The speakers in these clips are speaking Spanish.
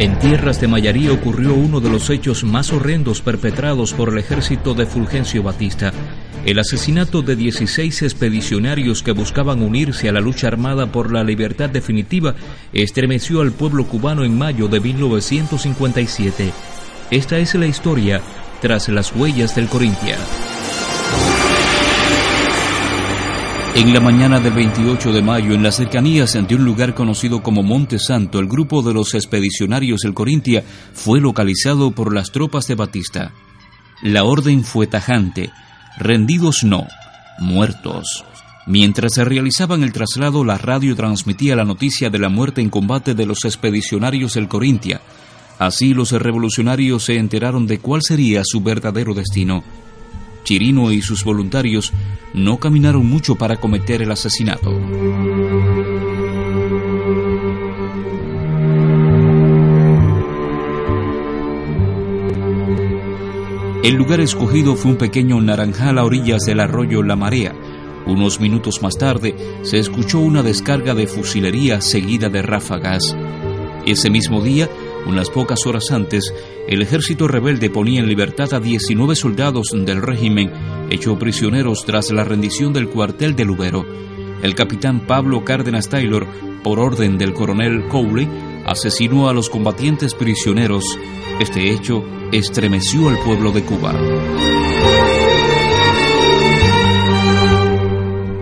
En tierras de Mayarí ocurrió uno de los hechos más horrendos perpetrados por el ejército de Fulgencio Batista, el asesinato de 16 expedicionarios que buscaban unirse a la lucha armada por la libertad definitiva estremeció al pueblo cubano en mayo de 1957. Esta es la historia tras las huellas del Corintia. En la mañana del 28 de mayo, en las cercanías de un lugar conocido como Monte Santo, el grupo de los expedicionarios del Corintia fue localizado por las tropas de Batista. La orden fue tajante, rendidos no, muertos. Mientras se realizaban el traslado, la radio transmitía la noticia de la muerte en combate de los expedicionarios del Corintia. Así los revolucionarios se enteraron de cuál sería su verdadero destino. Chirino y sus voluntarios no caminaron mucho para cometer el asesinato. El lugar escogido fue un pequeño naranjal a orillas del arroyo La Marea. Unos minutos más tarde se escuchó una descarga de fusilería seguida de ráfagas. Ese mismo día, unas pocas horas antes, el ejército rebelde ponía en libertad a 19 soldados del régimen, hechos prisioneros tras la rendición del cuartel de Lubero. El capitán Pablo Cárdenas Taylor, por orden del coronel Cowley, asesinó a los combatientes prisioneros. Este hecho estremeció al pueblo de Cuba.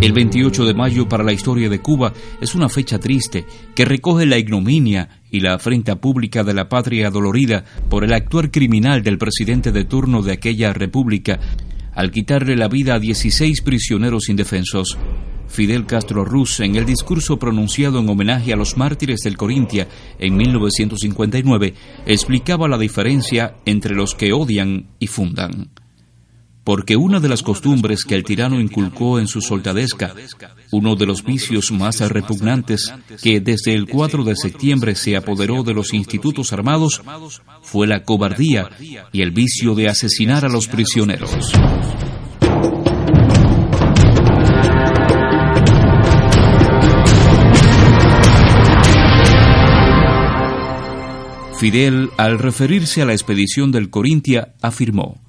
El 28 de mayo para la historia de Cuba es una fecha triste que recoge la ignominia y la afrenta pública de la patria dolorida por el actuar criminal del presidente de turno de aquella república al quitarle la vida a 16 prisioneros indefensos. Fidel Castro Ruz, en el discurso pronunciado en homenaje a los mártires del Corintia en 1959, explicaba la diferencia entre los que odian y fundan porque una de las costumbres que el tirano inculcó en su soldadesca, uno de los vicios más repugnantes que desde el 4 de septiembre se apoderó de los institutos armados, fue la cobardía y el vicio de asesinar a los prisioneros. Fidel, al referirse a la expedición del Corintia, afirmó,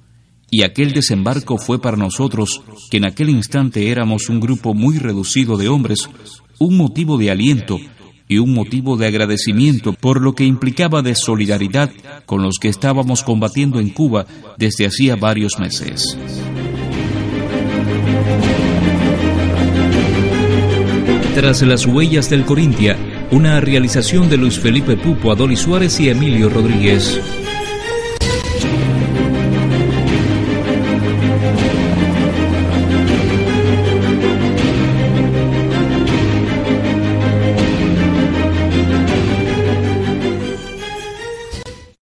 y aquel desembarco fue para nosotros, que en aquel instante éramos un grupo muy reducido de hombres, un motivo de aliento y un motivo de agradecimiento por lo que implicaba de solidaridad con los que estábamos combatiendo en Cuba desde hacía varios meses. Tras las huellas del Corintia, una realización de Luis Felipe Pupo, Adoli Suárez y Emilio Rodríguez.